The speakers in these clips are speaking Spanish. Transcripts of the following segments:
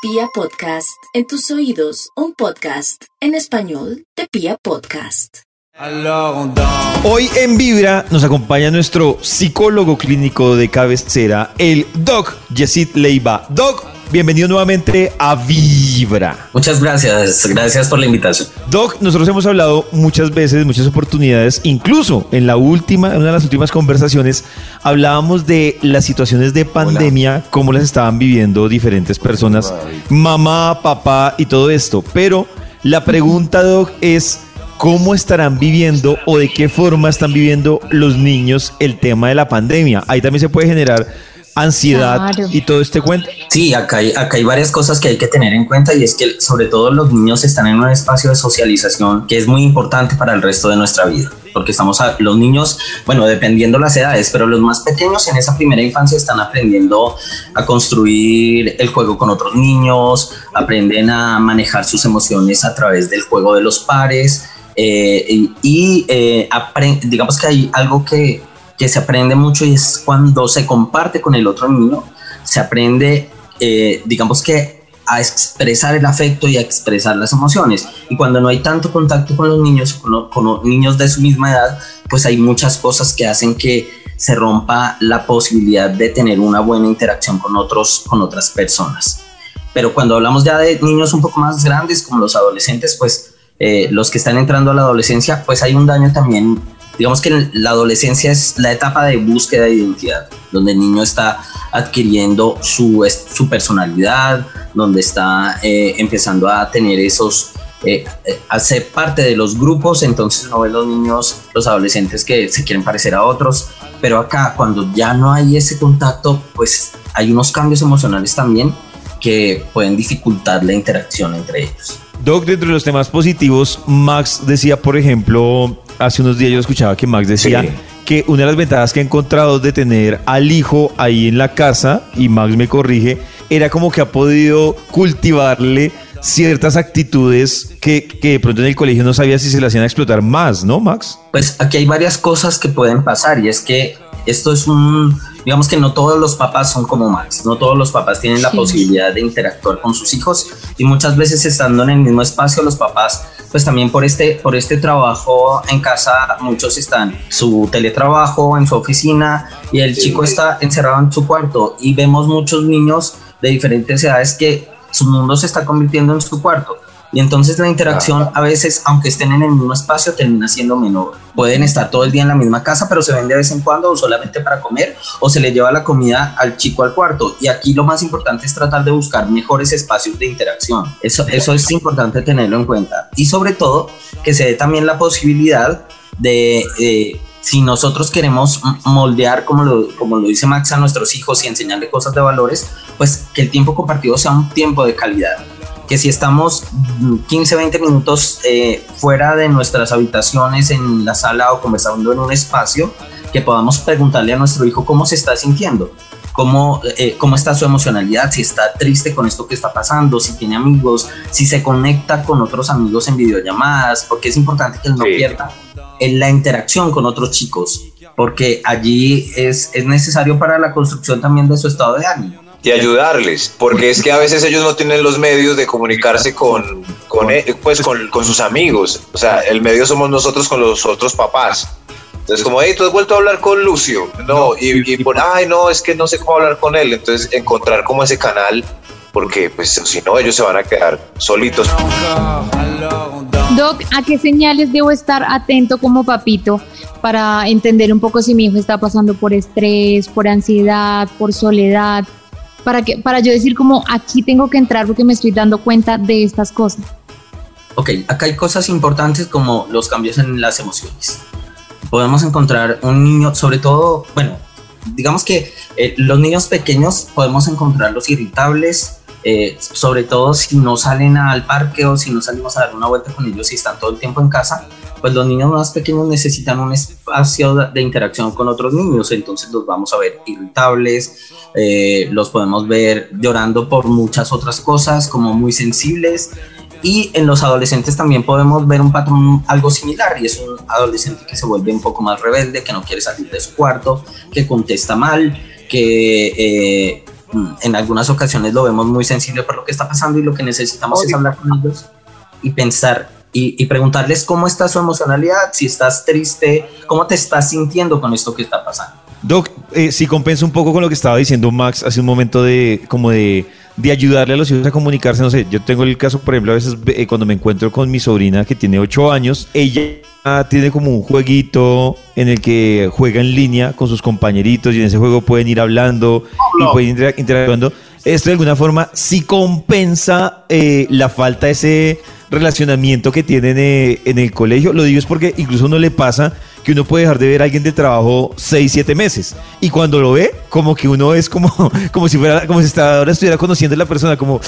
Pia Podcast, en tus oídos, un podcast en español de Pia Podcast. Hoy en Vibra nos acompaña nuestro psicólogo clínico de cabecera, el Doc Yesid Leiva. Doc, bienvenido nuevamente a Vibra. Muchas gracias, gracias por la invitación. Doc, nosotros hemos hablado muchas veces, muchas oportunidades, incluso en la última, en una de las últimas conversaciones, hablábamos de las situaciones de pandemia, cómo las estaban viviendo diferentes personas, mamá, papá y todo esto. Pero la pregunta, Doc, es ¿Cómo estarán viviendo o de qué forma están viviendo los niños el tema de la pandemia? Ahí también se puede generar ansiedad y todo este cuento. Sí, acá hay, acá hay varias cosas que hay que tener en cuenta y es que sobre todo los niños están en un espacio de socialización que es muy importante para el resto de nuestra vida, porque estamos a, los niños, bueno, dependiendo las edades, pero los más pequeños en esa primera infancia están aprendiendo a construir el juego con otros niños, aprenden a manejar sus emociones a través del juego de los pares eh, y eh, digamos que hay algo que, que, se aprende mucho y es cuando se comparte con el otro niño, se aprende, eh, digamos que a expresar el afecto y a expresar las emociones. Y cuando no hay tanto contacto con los niños, con, niños de su misma edad, pues hay muchas cosas que hacen que se rompa la posibilidad de tener una buena interacción con, otros, con otras personas. Pero cuando hablamos ya de niños un poco más grandes, como los adolescentes, pues eh, los que están entrando a la adolescencia, pues hay un daño también. Digamos que la adolescencia es la etapa de búsqueda de identidad, donde el niño está adquiriendo su, su personalidad, donde está eh, empezando a tener esos, eh, a ser parte de los grupos, entonces no ven los niños, los adolescentes que se quieren parecer a otros, pero acá cuando ya no hay ese contacto, pues hay unos cambios emocionales también que pueden dificultar la interacción entre ellos. Doc, dentro de los temas positivos, Max decía, por ejemplo, hace unos días yo escuchaba que Max decía que una de las ventajas que ha encontrado de tener al hijo ahí en la casa, y Max me corrige, era como que ha podido cultivarle ciertas actitudes que, que, de pronto en el colegio no sabía si se le hacían explotar más, ¿no, Max? Pues aquí hay varias cosas que pueden pasar y es que esto es un, digamos que no todos los papás son como Max, no todos los papás tienen la posibilidad de interactuar con sus hijos y muchas veces estando en el mismo espacio los papás pues también por este, por este trabajo en casa muchos están su teletrabajo en su oficina y el chico está encerrado en su cuarto y vemos muchos niños de diferentes edades que su mundo se está convirtiendo en su cuarto y entonces la interacción a veces, aunque estén en el mismo espacio, termina siendo menor. Pueden estar todo el día en la misma casa, pero se ven de vez en cuando o solamente para comer o se le lleva la comida al chico al cuarto. Y aquí lo más importante es tratar de buscar mejores espacios de interacción. Eso, eso es importante tenerlo en cuenta. Y sobre todo, que se dé también la posibilidad de... Eh, si nosotros queremos moldear, como lo, como lo dice Max, a nuestros hijos y enseñarle cosas de valores, pues que el tiempo compartido sea un tiempo de calidad que si estamos 15, 20 minutos eh, fuera de nuestras habitaciones en la sala o conversando en un espacio, que podamos preguntarle a nuestro hijo cómo se está sintiendo, cómo, eh, cómo está su emocionalidad, si está triste con esto que está pasando, si tiene amigos, si se conecta con otros amigos en videollamadas, porque es importante que él no pierda en la interacción con otros chicos, porque allí es, es necesario para la construcción también de su estado de ánimo y ayudarles, porque es que a veces ellos no tienen los medios de comunicarse con, con, e, pues, con, con sus amigos. O sea, el medio somos nosotros con los otros papás. Entonces, como, hey, tú has vuelto a hablar con Lucio. No, y, y por, ay, no, es que no sé cómo hablar con él. Entonces, encontrar como ese canal, porque pues si no, ellos se van a quedar solitos. Doc, ¿a qué señales debo estar atento como papito para entender un poco si mi hijo está pasando por estrés, por ansiedad, por soledad? Para, que, para yo decir como aquí tengo que entrar porque me estoy dando cuenta de estas cosas? Ok, acá hay cosas importantes como los cambios en las emociones. Podemos encontrar un niño, sobre todo, bueno, digamos que eh, los niños pequeños podemos encontrarlos irritables, eh, sobre todo si no salen al parque o si no salimos a dar una vuelta con ellos y están todo el tiempo en casa, pues los niños más pequeños necesitan un espacio de interacción con otros niños, entonces los vamos a ver irritables, eh, los podemos ver llorando por muchas otras cosas, como muy sensibles. Y en los adolescentes también podemos ver un patrón algo similar y es un adolescente que se vuelve un poco más rebelde, que no quiere salir de su cuarto, que contesta mal, que, eh, mm, en algunas ocasiones lo vemos muy sensible por lo que está pasando y lo que necesitamos es hablar con ellos y pensar y, preguntarles cómo está su emocionalidad, si estás triste, cómo te estás sintiendo con esto que está pasando. Doc, eh, si compensa un poco con lo que estaba diciendo Max hace un momento de como de, de ayudarle a los hijos a comunicarse, no sé, yo tengo el caso, por ejemplo, a veces eh, cuando me encuentro con mi sobrina que tiene 8 años, ella tiene como un jueguito en el que juega en línea con sus compañeritos y en ese juego pueden ir hablando y pueden ir interactuando. Esto de alguna forma sí compensa eh, la falta de ese relacionamiento que tienen eh, en el colegio. Lo digo es porque incluso no le pasa que uno puede dejar de ver a alguien de trabajo 6, 7 meses. Y cuando lo ve, como que uno es como, como si fuera, como si ahora estuviera conociendo a la persona, como,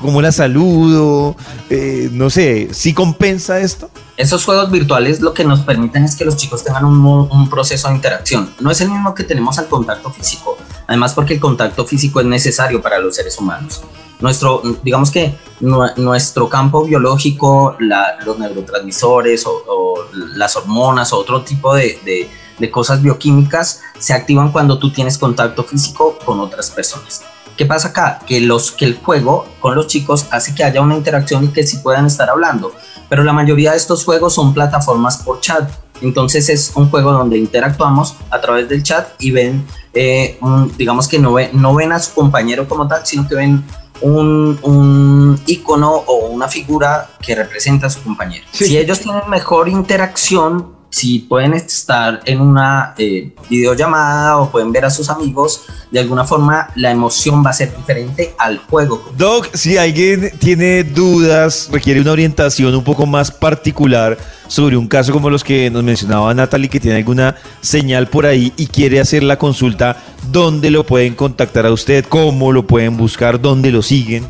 como la saludo, eh, no sé, ¿sí compensa esto? Esos juegos virtuales lo que nos permiten es que los chicos tengan un, un proceso de interacción. No es el mismo que tenemos al contacto físico. Además porque el contacto físico es necesario para los seres humanos nuestro, digamos que nuestro campo biológico, los neurotransmisores o, las hormonas o otro tipo de, cosas bioquímicas se activan cuando tú tienes contacto físico con otras personas. ¿Qué pasa acá? Que, los, que el juego con los chicos hace que haya una interacción y que sí puedan estar hablando. Pero la mayoría de estos juegos son plataformas por chat. Entonces es un juego donde interactuamos a través del chat y ven, eh, digamos que no, no ven a su compañero como tal, sino que ven un, un icono o una figura que representa a su compañero. Si ellos tienen mejor interacción, si pueden estar en una eh, videollamada o pueden ver a sus amigos, de alguna forma la emoción va a ser diferente al juego. Doc, si alguien tiene dudas, requiere una orientación un poco más particular sobre un caso como los que nos mencionaba Natalie, que tiene alguna señal por ahí y quiere hacer la consulta, ¿dónde lo pueden contactar a usted? ¿Cómo lo pueden buscar? ¿Dónde lo siguen?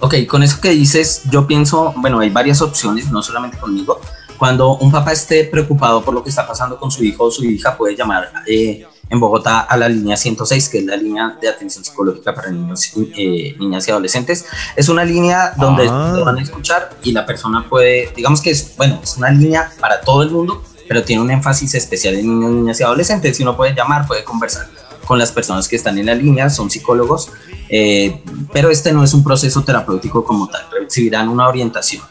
Ok, con eso que dices, yo pienso, bueno, hay varias opciones, no solamente conmigo. Cuando un papá esté preocupado por lo que está pasando con su hijo o su hija, puede llamar eh, en Bogotá a la línea 106, que es la línea de atención psicológica para niños, eh, niñas y adolescentes. Es una línea donde ah. van a escuchar y la persona puede, digamos que es, bueno, es una línea para todo el mundo, pero tiene un énfasis especial en niños, niñas y adolescentes. Si uno puede llamar, puede conversar con las personas que están en la línea, son psicólogos, eh, pero este no es un proceso terapéutico como tal, recibirán una orientación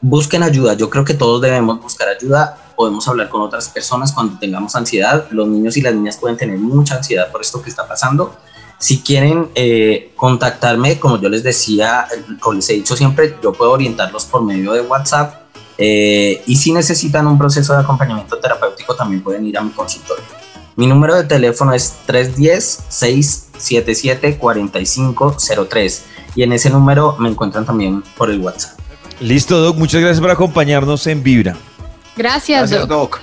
busquen ayuda. Yo creo que todos debemos buscar ayuda. Podemos hablar con otras personas cuando tengamos ansiedad. Los niños y las niñas pueden tener mucha ansiedad por esto que está pasando. Si quieren eh, contactarme, como yo les decía, como les he dicho siempre, yo puedo orientarlos por medio de WhatsApp. Eh, y si necesitan un proceso de acompañamiento terapéutico, también pueden ir a mi consultorio. Mi número de teléfono es 310-677-4503 y en ese número me encuentran también por el WhatsApp. Listo, Doc. Muchas gracias por acompañarnos en Vibra. Gracias, Doc.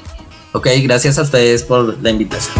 Ok, gracias a ustedes por la invitación.